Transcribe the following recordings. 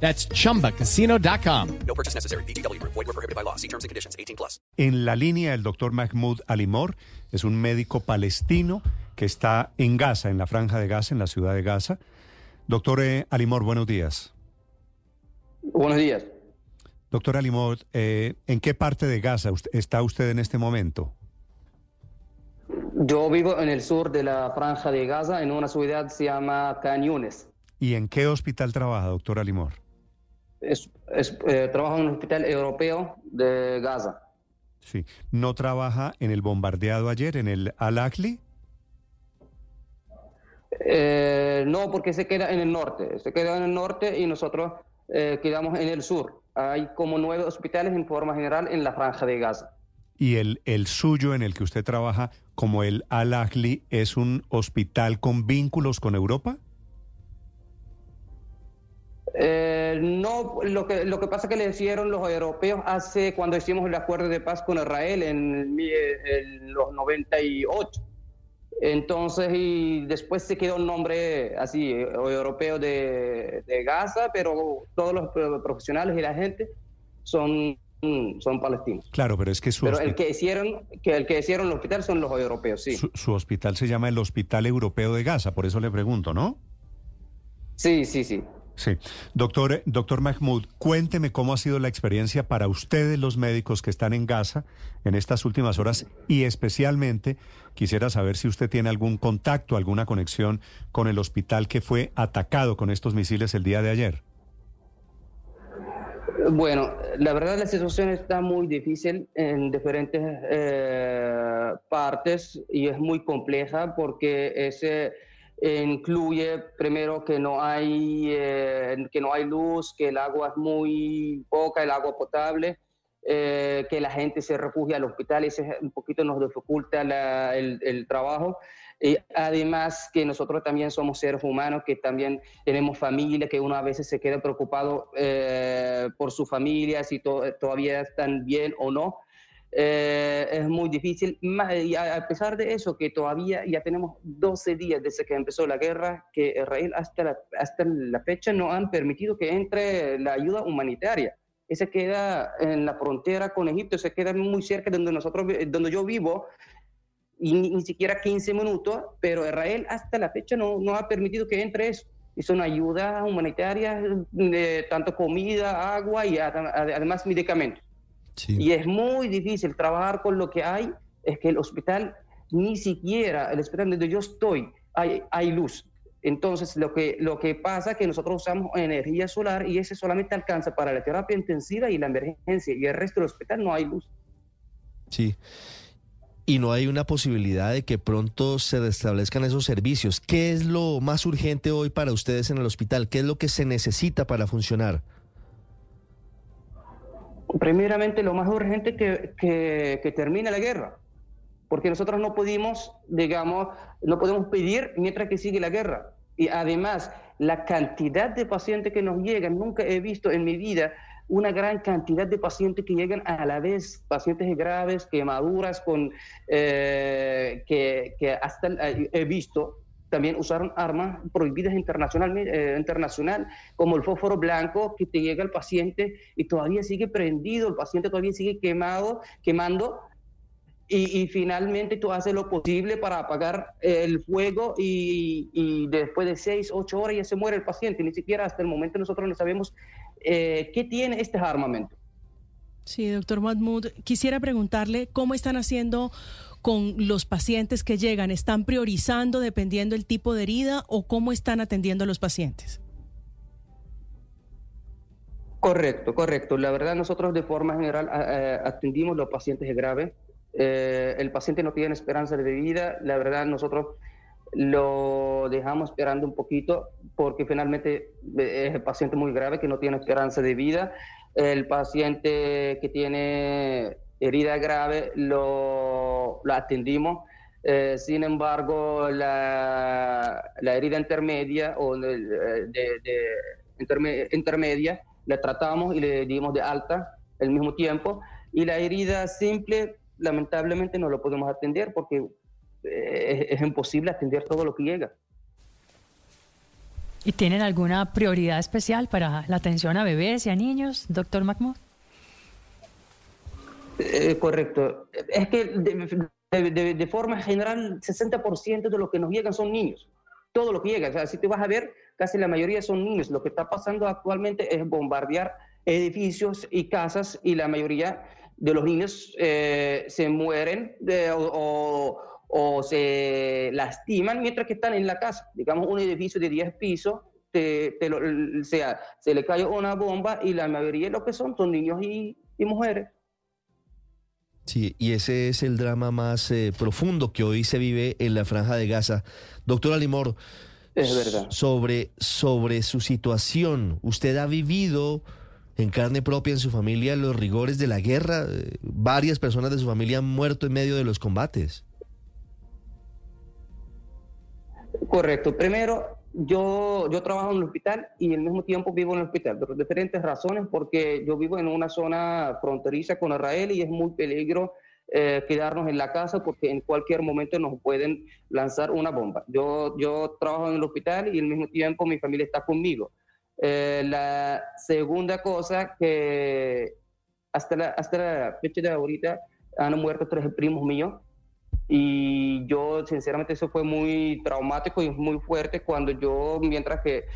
That's chumbacasino.com. No purchase necessary. BGW. Void were prohibited by law. See terms and conditions. 18 plus. En la línea el doctor Mahmoud Alimor es un médico palestino que está en Gaza, en la franja de Gaza, en la ciudad de Gaza. Doctor eh, Alimor, buenos días. Buenos días. Doctor Alimor, eh, ¿en qué parte de Gaza está usted en este momento? Yo vivo en el sur de la franja de Gaza, en una ciudad que se llama Yunis. ¿Y en qué hospital trabaja, doctor Alimor? Es, es, eh, trabajo en un hospital europeo de Gaza. Sí. ¿No trabaja en el bombardeado ayer, en el Al-Akli? Eh, no, porque se queda en el norte. Se queda en el norte y nosotros eh, quedamos en el sur. Hay como nueve hospitales en forma general en la franja de Gaza. ¿Y el, el suyo en el que usted trabaja, como el Al-Akli, es un hospital con vínculos con Europa? Eh, no, lo que, lo que pasa es que le hicieron los europeos hace cuando hicimos el acuerdo de paz con Israel en, en los 98. Entonces, y después se quedó un nombre así, eh, europeo de, de Gaza, pero todos los pro- profesionales y la gente son, son palestinos. Claro, pero es que su, Pero el que hicieron, que el que hicieron el hospital son los europeos, sí. su, su hospital se llama el Hospital Europeo de Gaza, por eso le pregunto, ¿no? Sí, sí, sí. Sí. Doctor, doctor Mahmoud, cuénteme cómo ha sido la experiencia para ustedes, los médicos que están en Gaza en estas últimas horas y especialmente quisiera saber si usted tiene algún contacto, alguna conexión con el hospital que fue atacado con estos misiles el día de ayer. Bueno, la verdad la situación está muy difícil en diferentes eh, partes y es muy compleja porque ese incluye primero que no hay eh, que no hay luz, que el agua es muy poca, el agua potable, eh, que la gente se refugia al hospital y eso un poquito nos dificulta la- el, trabajo. Y además que nosotros también somos seres humanos, que también tenemos familia, que uno a veces se queda preocupado eh, por su familia, si to- todavía están bien o no. Eh, es muy difícil. Y a pesar de eso, que todavía ya tenemos 12 días desde que empezó la guerra, que Israel hasta la, hasta la fecha no han permitido que entre la ayuda humanitaria. Ese queda en la frontera con Egipto, se queda muy cerca de donde, nosotros, vi- donde yo vivo, y ni, ni siquiera 15 minutos, pero Israel hasta la fecha no, no ha permitido que entre eso. Y son ayudas humanitarias, de tanto comida, agua y ad- ad- además medicamentos. Y es muy difícil trabajar con lo que hay, es que el hospital, ni siquiera el hospital donde yo estoy, hay, hay luz. Entonces, lo que, lo que pasa es que nosotros usamos energía solar y ese solamente alcanza para la terapia intensiva y la emergencia, y el resto del hospital no hay luz. Sí. Y no hay una posibilidad de que pronto se restablezcan esos servicios. ¿Qué es lo más urgente hoy para ustedes en el hospital? ¿Qué es lo que se necesita para funcionar? Primeramente, lo más urgente que, que, termine la guerra, porque nosotros no pudimos, digamos, no podemos pedir mientras que sigue la guerra. Y además, la cantidad de pacientes que nos llegan, nunca he visto en mi vida una gran cantidad de pacientes que llegan a la vez, pacientes graves, quemaduras, con, eh, que, que hasta eh, he visto también usaron armas prohibidas internacional, eh, internacional, como el fósforo blanco, que te llega al paciente y todavía sigue prendido, el paciente todavía sigue quemado, quemando, y, finalmente tú haces lo posible para apagar el fuego y, y después de seis, ocho horas ya se muere el paciente. Ni siquiera hasta el momento nosotros no sabemos eh, qué tiene este armamento. Sí, doctor Mahmoud, quisiera preguntarle cómo están haciendo con los pacientes que llegan. ¿Están priorizando dependiendo el tipo de herida o cómo están atendiendo a los pacientes? Correcto, correcto. La verdad, nosotros de forma general eh, atendimos los pacientes graves. Eh, el paciente no tiene esperanza de vida. La verdad, nosotros lo dejamos esperando un poquito porque finalmente es el paciente muy grave que no tiene esperanza de vida. El paciente que tiene herida grave, lo, atendimos. Eh, sin embargo, la, la, herida intermedia o de, de intermedia la tratamos y le dimos de alta al mismo tiempo. Y la herida simple, lamentablemente, no lo podemos atender porque eh, es, imposible atender todo lo que llega. ¿Y tienen alguna prioridad especial para la atención a bebés y a niños, doctor Mahmoud? Eh, correcto. Es que de, de, forma general, 60% de lo que nos llegan son niños. Todo lo que llega. O sea, si te vas a ver, casi la mayoría son niños. Lo que está pasando actualmente es bombardear edificios y casas y la mayoría de los niños eh, se mueren de, o, o, o, se lastiman mientras que están en la casa. Digamos, un edificio de 10 pisos, te, te lo, sea, se le cae una bomba y la mayoría de lo que son son niños y, y mujeres. Sí, y ese es el drama más eh, profundo que hoy se vive en la franja de Gaza. Doctora Limor, es verdad. Sobre, sobre su situación, ¿usted ha vivido en carne propia en su familia los rigores de la guerra? Varias personas de su familia han muerto en medio de los combates. Correcto. Primero, yo, yo trabajo en el hospital y al mismo tiempo vivo en el hospital, por diferentes razones, porque yo vivo en una zona fronteriza con Israel y es muy peligro eh, quedarnos en la casa porque en cualquier momento nos pueden lanzar una bomba. Yo, yo trabajo en el hospital y al mismo tiempo mi familia está conmigo. Eh, la segunda cosa que hasta la, hasta la fecha de ahorita han muerto tres primos míos y yo, sinceramente, eso fue muy traumático y muy fuerte cuando yo, mientras que,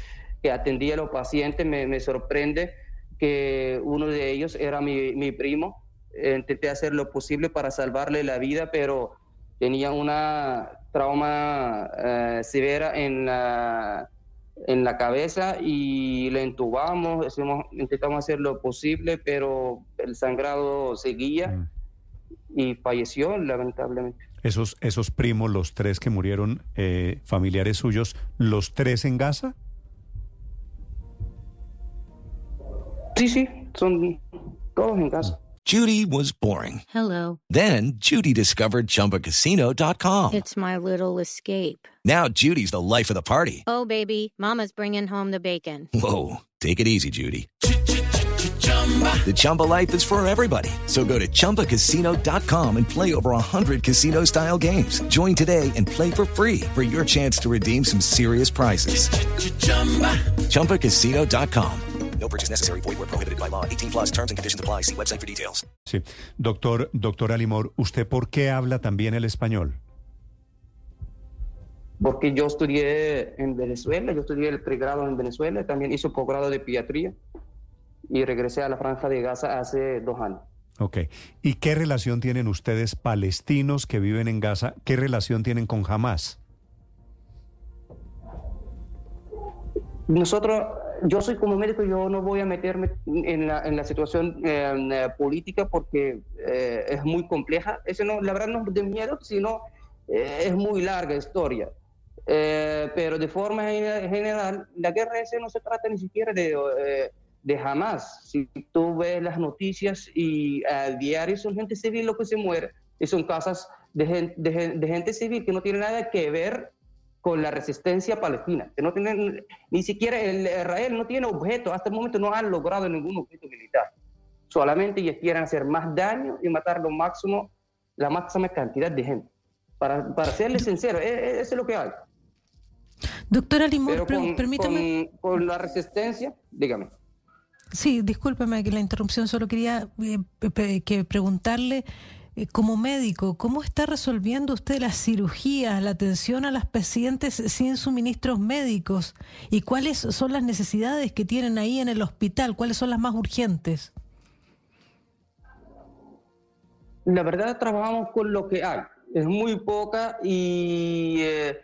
que atendía a los pacientes, me, me, sorprende que uno de ellos era mi, mi primo. Intenté hacer lo posible para salvarle la vida, pero tenía una trauma eh, severa en la, en la cabeza y le entubamos, hicimos, intentamos hacer lo posible, pero el sangrado seguía mm. y falleció lamentablemente. Esos, esos primos, los tres que murieron, eh, familiares suyos, ¿los tres en Gaza? Sí, sí, son todos en Gaza. Judy was boring. Hello. Then Judy discovered ChumbaCasino.com. It's my little escape. Now Judy's the life of the party. Oh, baby, mama's bringing home the bacon. Whoa, take it easy, Judy. The Chumba life is for everybody. So go to ChumbaCasino.com and play over 100 casino style games. Join today and play for free for your chance to redeem some serious prizes. ChumbaCasino.com. No purchase necessary. Void where prohibited by law. 18 plus terms and conditions apply. See website for details. Sí. Doctor, doctor Alimor, ¿usted por qué habla también el español? Porque yo estudié en Venezuela, yo estudié el pregrado en Venezuela, también hice posgrado de pediatría y regresé a la franja de Gaza hace dos años. Ok. ¿Y qué relación tienen ustedes, palestinos que viven en Gaza? ¿Qué relación tienen con Hamas? Nosotros, yo soy como médico, yo no voy a meterme en la, en la situación eh, política porque eh, es muy compleja. Eso no, la verdad no es de miedo, sino eh, es muy larga historia. pero de forma general, la guerra ese no se trata ni siquiera de de jamás. Si tú ves las noticias y a diario son gente civil lo que se muere, y son casas de gente, de, de gente civil que no tiene nada que ver con la resistencia palestina, que no tienen, ni siquiera el Israel no tiene objeto, hasta el momento no han logrado ningún objeto militar. Solamente ellos quieren hacer más daño y matar lo máximo, la máxima cantidad de gente. Para, para serles sincero, e, e, eso es lo que hay. Doctora Limón, permítame. Con, con la resistencia, dígame. Sí, discúlpeme que la interrupción, solo quería eh, que preguntarle eh, como médico, ¿cómo está resolviendo usted las cirugías, la atención a las pacientes sin suministros médicos? ¿Y cuáles son las necesidades que tienen ahí en el hospital? ¿Cuáles son las más urgentes? La verdad, trabajamos con lo que hay. Es muy poca y eh,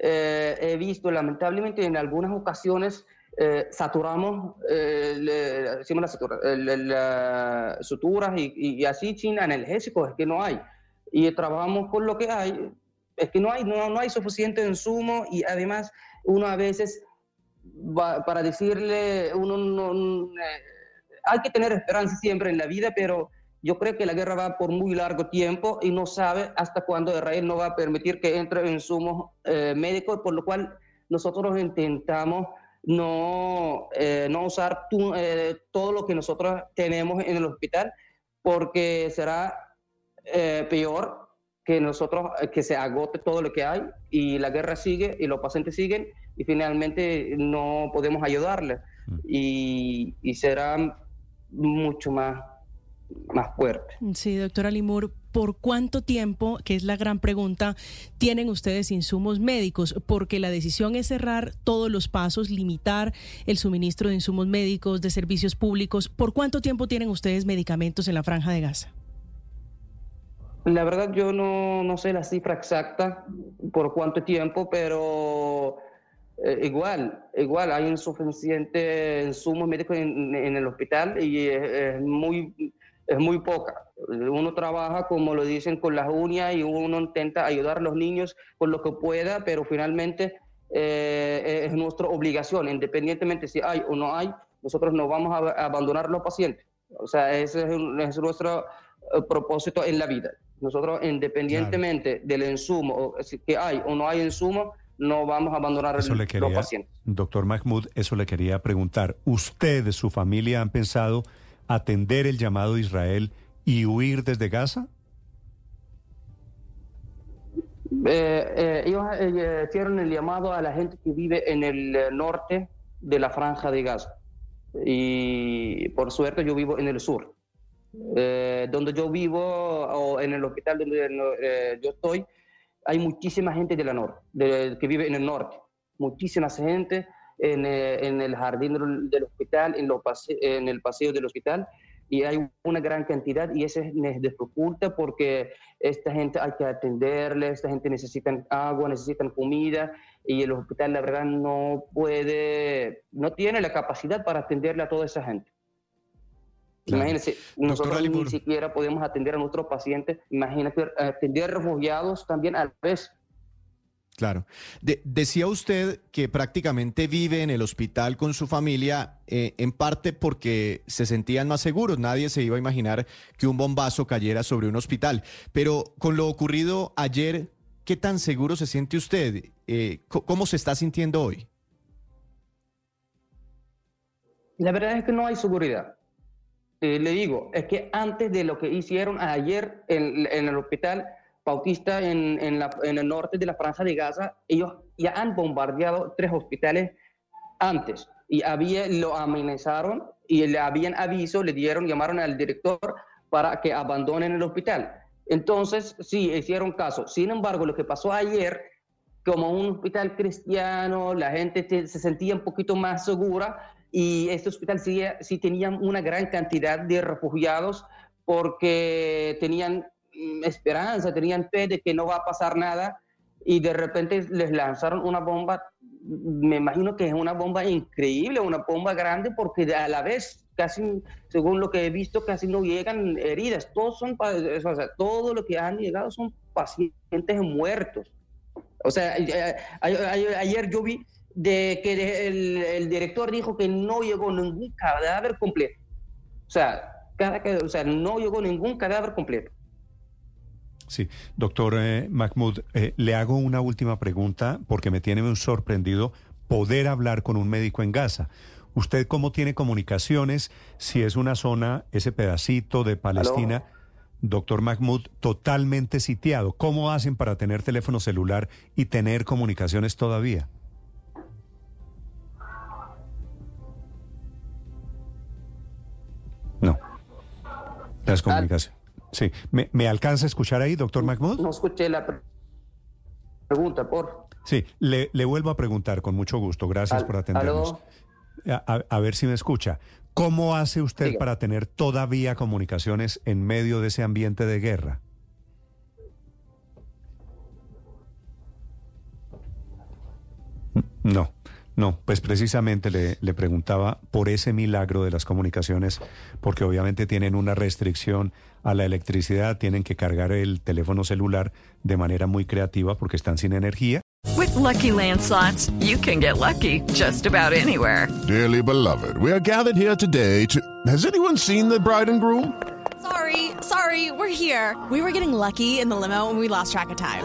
he visto lamentablemente en algunas ocasiones eh, saturamos, eh, sutura, las suturas y, y, así China analgésicos, es que no hay. Y trabajamos con lo que hay, es que no hay, no, no hay suficiente insumo y además uno a veces, va, para decirle, uno no, eh, hay que tener esperanza siempre en la vida, pero yo creo que la guerra va por muy largo tiempo y no sabe hasta cuándo Israel no va a permitir que entre insumos eh, médicos, por lo cual nosotros intentamos no, eh, no usar tu- eh, todo lo que nosotros tenemos en el hospital, porque será eh, peor que nosotros, eh, que se agote todo lo que hay y la guerra sigue y los pacientes siguen y finalmente no podemos ayudarles y, y será mucho más, más fuerte. Sí, doctora Limur, ¿por cuánto tiempo, que es la gran pregunta, tienen ustedes insumos médicos? Porque la decisión es cerrar todos los pasos, limitar el suministro de insumos médicos, de servicios públicos. ¿Por cuánto tiempo tienen ustedes medicamentos en la franja de Gaza? La verdad yo no, no sé la cifra exacta por cuánto tiempo, pero eh, igual, igual hay insuficiente insumos médicos en, el hospital y es muy, es muy poca. Uno trabaja, como lo dicen, con las uñas y uno intenta ayudar a los niños con lo que pueda, pero finalmente eh, es nuestra obligación, independientemente si hay o no hay, nosotros no vamos a, abandonar a los pacientes. O sea, ese es, nuestro eh, propósito en la vida. Nosotros, independientemente del insumo, que hay o no hay insumo, no vamos a abandonar Eso los pacientes. doctor Mahmoud, eso le quería preguntar. ¿Usted, su familia, han pensado atender el llamado de Israel y huir desde Gaza? Eh, eh, ellos eh, hicieron el llamado a la gente que vive en el eh, norte de la franja de Gaza. Y por suerte yo vivo en el sur. Eh, donde yo vivo o en el hospital donde eh, yo estoy, hay muchísima gente de norte, que vive en el norte. Muchísima gente en, eh, en el jardín del, del hospital, en, los pase- en el paseo del hospital. Y hay una gran cantidad y eso nos dificulta porque esta gente hay que atenderle, esta gente necesita agua, necesitan comida y el hospital la verdad no puede, no tiene la capacidad para atenderle a toda esa gente. Claro. Imagínense, nosotros ni siquiera podemos atender a nuestros pacientes, imagínate atender refugiados también a la vez. Claro. De- decía usted que prácticamente vive en el hospital con su familia, eh, en parte porque se sentían más seguros. Nadie se iba a imaginar que un bombazo cayera sobre un hospital. Pero con lo ocurrido ayer, ¿qué tan seguro se siente usted? Eh, ¿Cómo se está sintiendo hoy? La verdad es que no hay seguridad. Eh, le digo, es que antes de lo que hicieron ayer en el hospital Bautista en, el norte de la Franja de Gaza, ellos ya han bombardeado tres hospitales antes y había, lo amenazaron y le habían aviso, le dieron, llamaron al director para que abandonen el hospital. Entonces, sí, hicieron caso. Sin embargo, lo que pasó ayer, como un hospital cristiano, la gente te- se sentía un poquito más segura y este hospital sí, sí tenía una gran cantidad de refugiados porque tenían esperanza, tenían fe de que no va a pasar nada y de repente les lanzaron una bomba, me imagino que es una bomba increíble, una bomba grande porque a la vez casi, según lo que he visto, casi no llegan heridas, todos son, o sea, que han llegado son pacientes muertos. O sea, eh, a- ayer yo vi de que el, el director dijo que no llegó ningún cadáver completo. O sea, cada, ca- o sea, no llegó ningún cadáver completo. Sí, doctor eh, Mahmoud, eh, le hago una última pregunta porque me tiene muy sorprendido poder hablar con un médico en Gaza. ¿Usted cómo tiene comunicaciones si es una zona, ese pedacito de Palestina, doctor Mahmoud, totalmente sitiado? ¿Cómo hacen para tener teléfono celular y tener comunicaciones todavía? No. Las comunicaciones. Sí. ¿Me, me alcanza a escuchar ahí, doctor Mahmoud? No escuché la pre- pregunta, por. Sí, le, le vuelvo a preguntar con mucho gusto. Gracias Al- por atendernos. A, a- a ver si me escucha. ¿Cómo hace usted Diga. para tener todavía comunicaciones en medio de ese ambiente de guerra? No, no, pues precisamente le, le preguntaba por ese milagro de las comunicaciones, porque obviamente tienen una restricción a la electricidad, tienen que cargar el teléfono celular de manera muy creativa porque están sin energía. With Lucky Land slots, you can get lucky just about anywhere. Dearly beloved, we are gathered here today to. Has anyone seen the bride and groom? Sorry, sorry, we're here. We were getting lucky in the limo and we lost track of time.